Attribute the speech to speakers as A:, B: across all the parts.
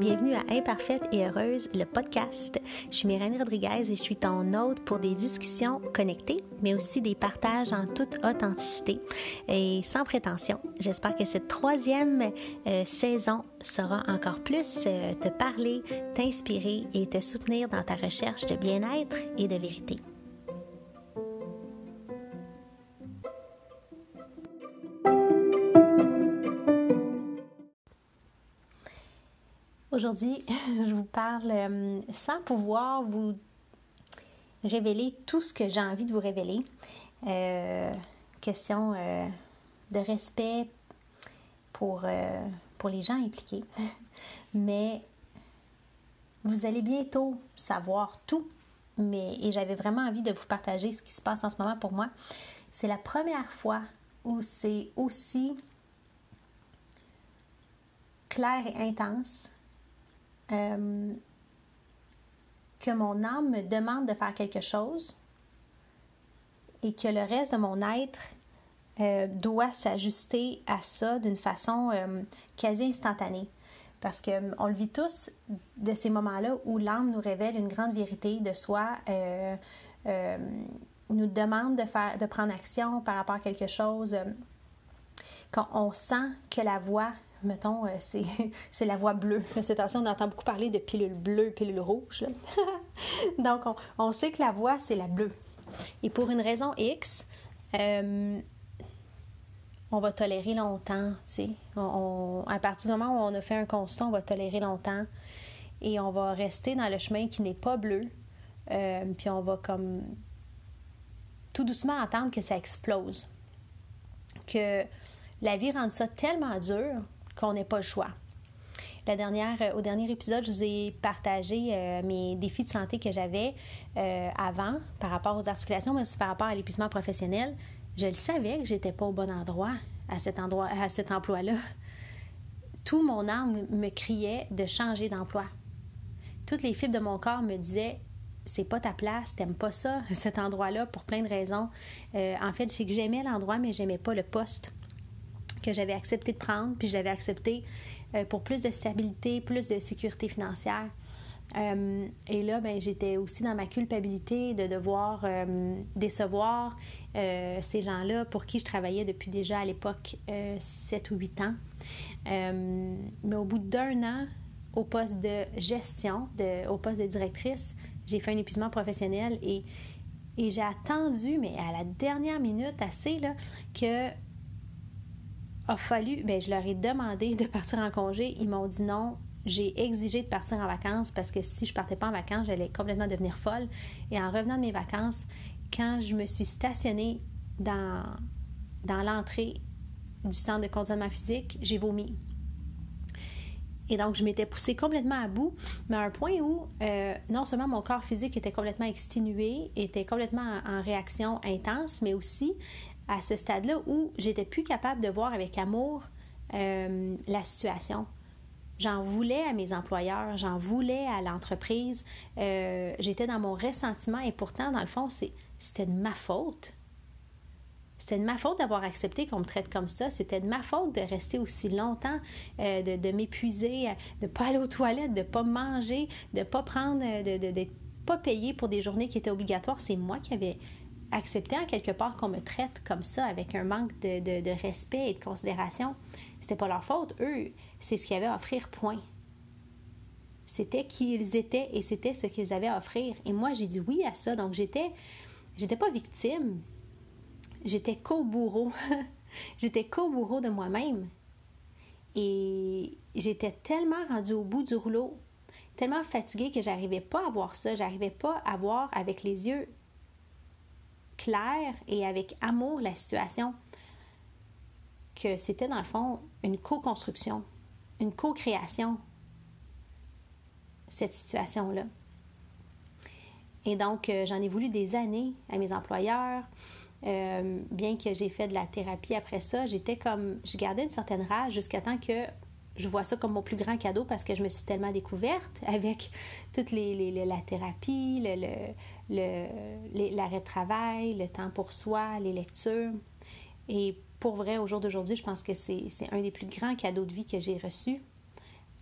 A: Bienvenue à Imparfaite et Heureuse, le podcast. Je suis Myrène Rodriguez et je suis ton hôte pour des discussions connectées, mais aussi des partages en toute authenticité et sans prétention. J'espère que cette troisième euh, saison saura encore plus euh, te parler, t'inspirer et te soutenir dans ta recherche de bien-être et de vérité. Aujourd'hui, je vous parle euh, sans pouvoir vous révéler tout ce que j'ai envie de vous révéler. Euh, question euh, de respect pour, pour les gens impliqués. Mais vous allez bientôt savoir tout. Mais, et j'avais vraiment envie de vous partager ce qui se passe en ce moment pour moi. C'est la première fois où c'est aussi clair et intense euh, que mon âme me demande de faire quelque chose et que le reste de mon être euh, doit s'ajuster à ça d'une façon euh, quasi instantanée. Parce qu'on le vit tous de ces moments-là où l'âme nous révèle une grande vérité de soi, nous demande de, faire, de prendre action par rapport à quelque chose, quand on sent que la voix mettons, euh, c'est la voie bleue. Cette temps on entend beaucoup parler de pilule bleue, pilule rouge. Donc, on, sait que la voie, c'est la bleue. Et pour une raison X, euh, on va tolérer longtemps. On, à partir du moment où on a fait un constant, on va tolérer longtemps et on va rester dans le chemin qui n'est pas bleu. Euh, puis on va comme tout doucement attendre que ça explose. Que la vie rende ça tellement dur qu'on n'ait pas le choix. La dernière, euh, au dernier épisode, je vous ai partagé euh, mes défis de santé que j'avais euh, avant par rapport aux articulations, mais aussi par rapport à l'épuisement professionnel. Je le savais que j'étais pas au bon endroit à cet endroit, à cet emploi-là. Tout mon âme me criait de changer d'emploi. Toutes les fibres de mon corps me disaient c'est pas ta place, t'aimes pas ça, cet endroit-là, pour plein de raisons. en fait, c'est que j'aimais l'endroit, mais j'aimais pas le poste que j'avais accepté de prendre, puis je l'avais accepté euh, pour plus de stabilité, plus de sécurité financière. Euh, et là, ben, j'étais aussi dans ma culpabilité de devoir euh, décevoir ces gens-là pour qui je travaillais depuis déjà à l'époque 7 ou 8 ans. mais au bout d'un an, au poste de gestion, au poste de directrice, j'ai fait un épuisement professionnel et, et j'ai attendu, mais à la dernière minute, assez, là, que a fallu, bien, je leur ai demandé de partir en congé. Ils m'ont dit non. J'ai exigé de partir en vacances parce que si je partais pas en vacances, j'allais complètement devenir folle. Et en revenant de mes vacances, quand je me suis stationnée dans, dans l'entrée du centre de conditionnement physique, j'ai vomi. Et donc, je m'étais poussée complètement à bout, mais à un point où euh, non seulement mon corps physique était complètement exténué, était complètement en réaction intense, mais aussi à ce stade-là où j'étais plus capable de voir avec amour euh, la situation. J'en voulais à mes employeurs, j'en voulais à l'entreprise. Euh, j'étais dans mon ressentiment et pourtant, dans le fond, c'était de ma faute. C'était de ma faute d'avoir accepté qu'on me traite comme ça. C'était de ma faute de rester aussi longtemps, euh, de, m'épuiser, de ne pas aller aux toilettes, de ne pas manger, de ne pas prendre, de ne pas payer pour des journées qui étaient obligatoires. C'est moi qui avais accepter en quelque part qu'on me traite comme ça, avec un manque de, respect et de considération, c'était pas leur faute. Eux, c'est ce qu'ils avaient à offrir, point. C'était qui ils étaient et c'était ce qu'ils avaient à offrir. Et moi, j'ai dit oui à ça. Donc, j'étais, j'étais pas victime. J'étais co-bourreau. j'étais co-bourreau de moi-même. Et j'étais tellement rendue au bout du rouleau, tellement fatiguée que j'arrivais pas à voir ça. J'arrivais pas à voir avec les yeux clair et avec amour la situation, que c'était dans le fond une co-construction, une co-création, cette situation-là. Et donc, euh, j'en ai voulu des années à mes employeurs. Euh, bien que j'ai fait de la thérapie après ça, j'étais comme, je gardais une certaine rage jusqu'à temps que je vois ça comme mon plus grand cadeau parce que je me suis tellement découverte avec toute les, la thérapie, le, l'arrêt de travail, le temps pour soi, les lectures. Et pour vrai, au jour d'aujourd'hui, je pense que c'est un des plus grands cadeaux de vie que j'ai reçus,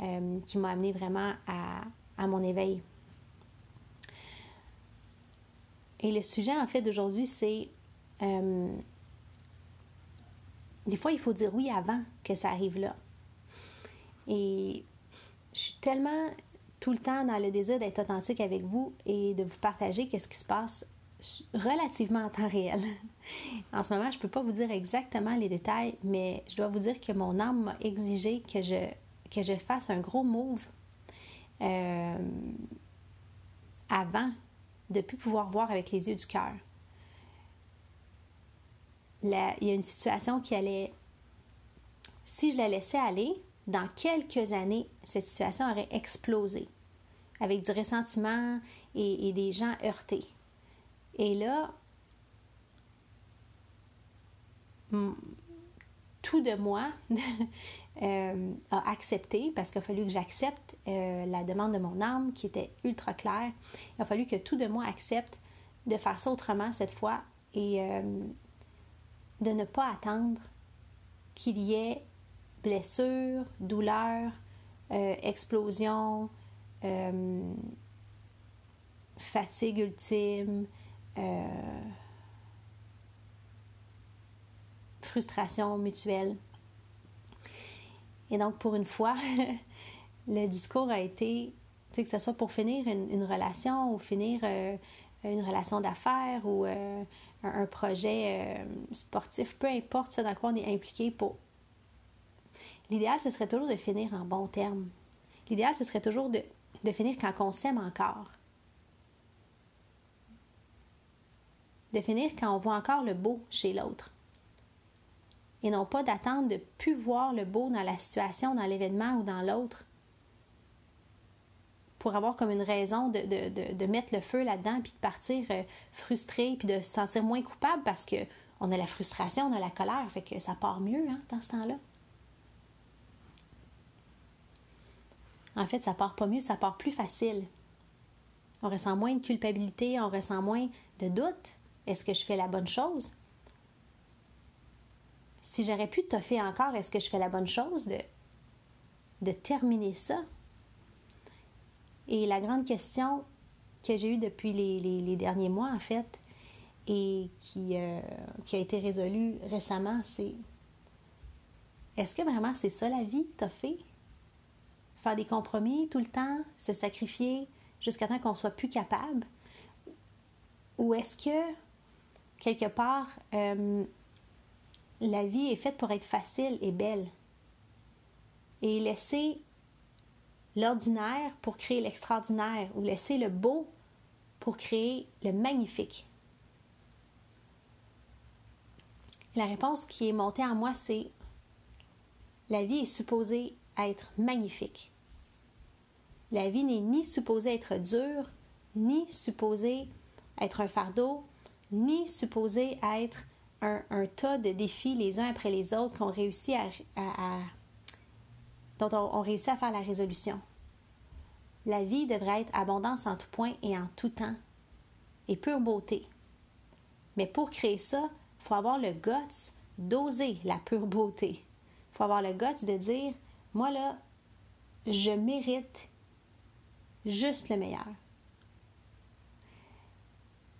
A: euh, qui m'a amené vraiment à, à, mon éveil. Et le sujet, en fait, d'aujourd'hui, c'est... Euh, des fois, il faut dire oui avant que ça arrive là. Et je suis tellement tout le temps dans le désir d'être authentique avec vous et de vous partager qu'est-ce qui se passe relativement en temps réel. en ce moment, je ne peux pas vous dire exactement les détails, mais je dois vous dire que mon âme m'a exigé que je, que je fasse un gros move euh, avant de plus pouvoir voir avec les yeux du cœur. Il y a une situation qui allait... Si je la laissais aller, dans quelques années, cette situation aurait explosé avec du ressentiment et, des gens heurtés. Et là, tout de moi euh, a accepté, parce qu'il a fallu que j'accepte euh, la demande de mon âme qui était ultra claire. Il a fallu que tout de moi accepte de faire ça autrement cette fois et euh, de ne pas attendre qu'il y ait blessure, douleur, explosion, fatigue ultime, frustration mutuelle. Et donc, pour une fois, le discours a été, que ce soit pour finir une, relation ou finir euh, une relation d'affaires ou euh, un, projet euh, sportif, peu importe ce dans quoi on est impliqué pour. L'idéal, ce serait toujours de finir en bon terme. L'idéal, ce serait toujours de, de finir quand on s'aime encore. De finir quand on voit encore le beau chez l'autre et non pas d'attendre de plus voir le beau dans la situation, dans l'événement ou dans l'autre pour avoir comme une raison de, mettre le feu là-dedans puis de partir euh, frustré puis de se sentir moins coupable parce que on a la frustration, on a la colère, fait que ça part mieux hein, dans ce temps-là. En fait, ça part pas mieux, ça part plus facile. On ressent moins de culpabilité, on ressent moins de doute. Est-ce que je fais la bonne chose? si j'aurais pu toffer encore, est-ce que je fais la bonne chose de, de terminer ça? Et la grande question que j'ai eue depuis les, derniers mois, en fait, et qui, euh, qui a été résolue récemment, c'est est-ce que vraiment c'est ça la vie, toffer? Faire des compromis tout le temps, se sacrifier jusqu'à temps qu'on soit plus capable? Ou est-ce que, quelque part, euh, la vie est faite pour être facile et belle? Et laisser l'ordinaire pour créer l'extraordinaire ou laisser le beau pour créer le magnifique? La réponse qui est montée en moi, c'est la vie est supposée être magnifique. La vie n'est ni supposée être dure, ni supposée être un fardeau, ni supposée être un, tas de défis les uns après les autres dont on, réussit à faire la résolution. La vie devrait être abondance en tout point et en tout temps, et pure beauté. Mais pour créer ça, il faut avoir le guts d'oser la pure beauté. Il faut avoir le guts de dire, moi là, je mérite juste le meilleur.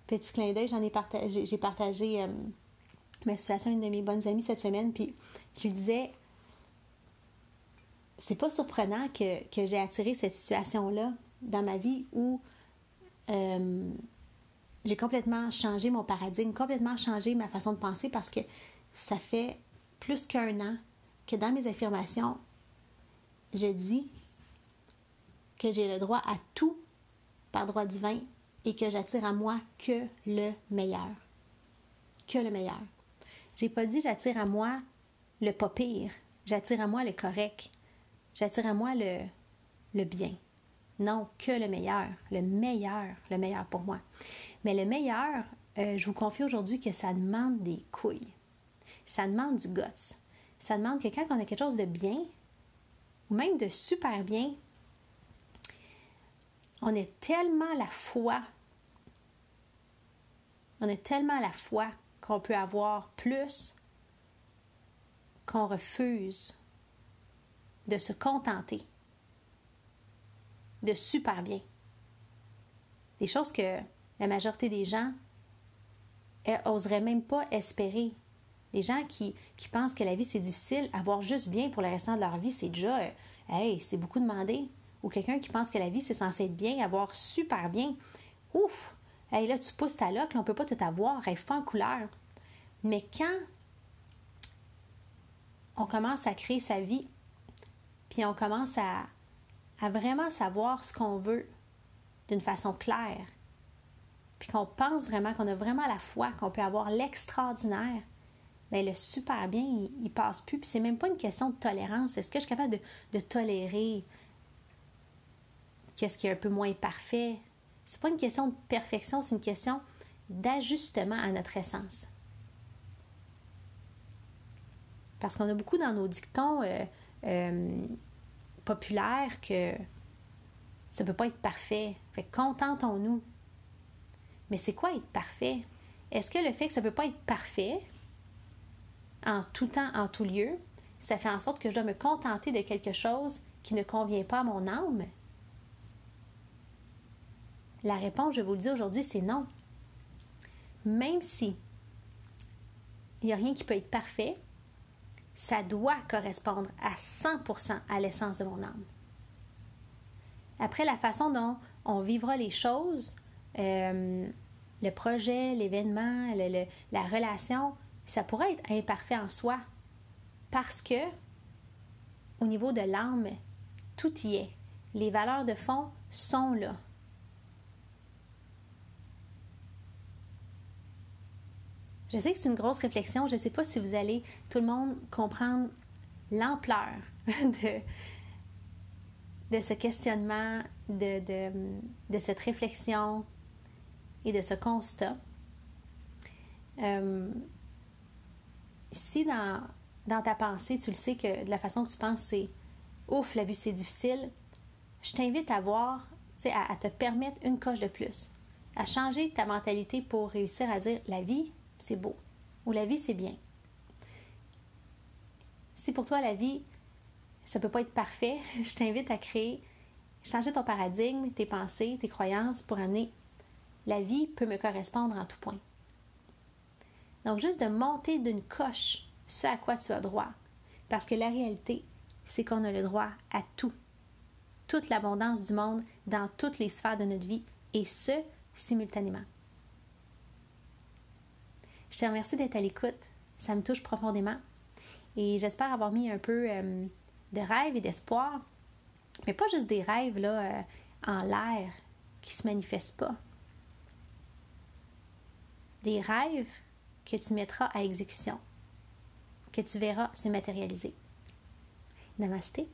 A: Petit clin d'œil, j'en ai partagé, j'ai partagé euh, ma situation une de mes bonnes amies cette semaine, puis je lui disais c'est pas surprenant que, j'ai attiré cette situation-là dans ma vie où euh, j'ai complètement changé mon paradigme, complètement changé ma façon de penser parce que ça fait plus qu'un an que dans mes affirmations, je dis que j'ai le droit à tout par droit divin et que j'attire à moi que le meilleur. Que le meilleur. J'ai pas dit j'attire à moi le pas pire, j'attire à moi le correct, j'attire à moi le, le bien. Non, que le meilleur, le meilleur, le meilleur pour moi. Mais le meilleur, euh, je vous confie aujourd'hui que ça demande des couilles. Ça demande du guts. Ça demande que quand on a quelque chose de bien, ou même de super bien, on est tellement la foi. On est tellement la foi qu'on peut avoir plus qu'on refuse de se contenter de super bien. Des choses que la majorité des gens n'oseraient même pas espérer. Les gens qui, qui pensent que la vie c'est difficile, avoir juste bien pour le restant de leur vie, c'est déjà, euh, hey, c'est beaucoup demandé. Ou quelqu'un qui pense que la vie c'est censé être bien, avoir super bien. Ouf! Hey, là, tu pousses ta loque, on peut pas tout avoir, rêve pas en couleur. Mais quand on commence à créer sa vie, puis on commence à, vraiment savoir ce qu'on veut d'une façon claire, puis qu'on pense vraiment qu'on a vraiment la foi, qu'on peut avoir l'extraordinaire, bien, le super bien, il, passe plus. Puis c'est même pas une question de tolérance. Est-ce que je suis capable de tolérer qu'est-ce qui est un peu moins parfait? C'est pas une question de perfection, c'est une question d'ajustement à notre essence. Parce qu'on a beaucoup dans nos dictons euh, euh, populaires que ça ne peut pas être parfait. Fait contentons-nous. Mais c'est quoi être parfait? Est-ce que le fait que ça ne peut pas être parfait en tout temps, en tout lieu, ça fait en sorte que je dois me contenter de quelque chose qui ne convient pas à mon âme? La réponse, je vous le dis aujourd'hui, c'est non. Même si il n'y a rien qui peut être parfait, ça doit correspondre à 100% à l'essence de mon âme. Après, la façon dont on vivra les choses, euh, le projet, l'événement, la relation, ça pourrait être imparfait en soi parce que au niveau de l'âme, tout y est. Les valeurs de fond sont là. Je sais que c'est une grosse réflexion. Je ne sais pas si vous allez, tout le monde, comprendre l'ampleur de, ce questionnement, de, cette réflexion et de ce constat. Euh, si dans, ta pensée, tu le sais que de la façon que tu penses, c'est ouf, la vie c'est difficile, je t'invite à voir, à te permettre une coche de plus, à changer ta mentalité pour réussir à dire la vie, c'est beau ou la vie, c'est bien. Si pour toi, la vie, ça ne peut pas être parfait, je t'invite à créer, changer ton paradigme, tes pensées, tes croyances pour amener la vie peut me correspondre en tout point. Donc, juste de monter d'une coche ce à quoi tu as droit. Parce que la réalité, c'est qu'on a le droit à tout. Toute l'abondance du monde dans toutes les sphères de notre vie, et ce, simultanément. Je te remercie d'être à l'écoute. Ça me touche profondément. Et j'espère avoir mis un peu euh, de rêve et d'espoir. Mais pas juste des rêves là, euh, en l'air qui ne se manifestent pas. Des rêves que tu mettras à exécution, que tu verras se matérialiser. Namasté.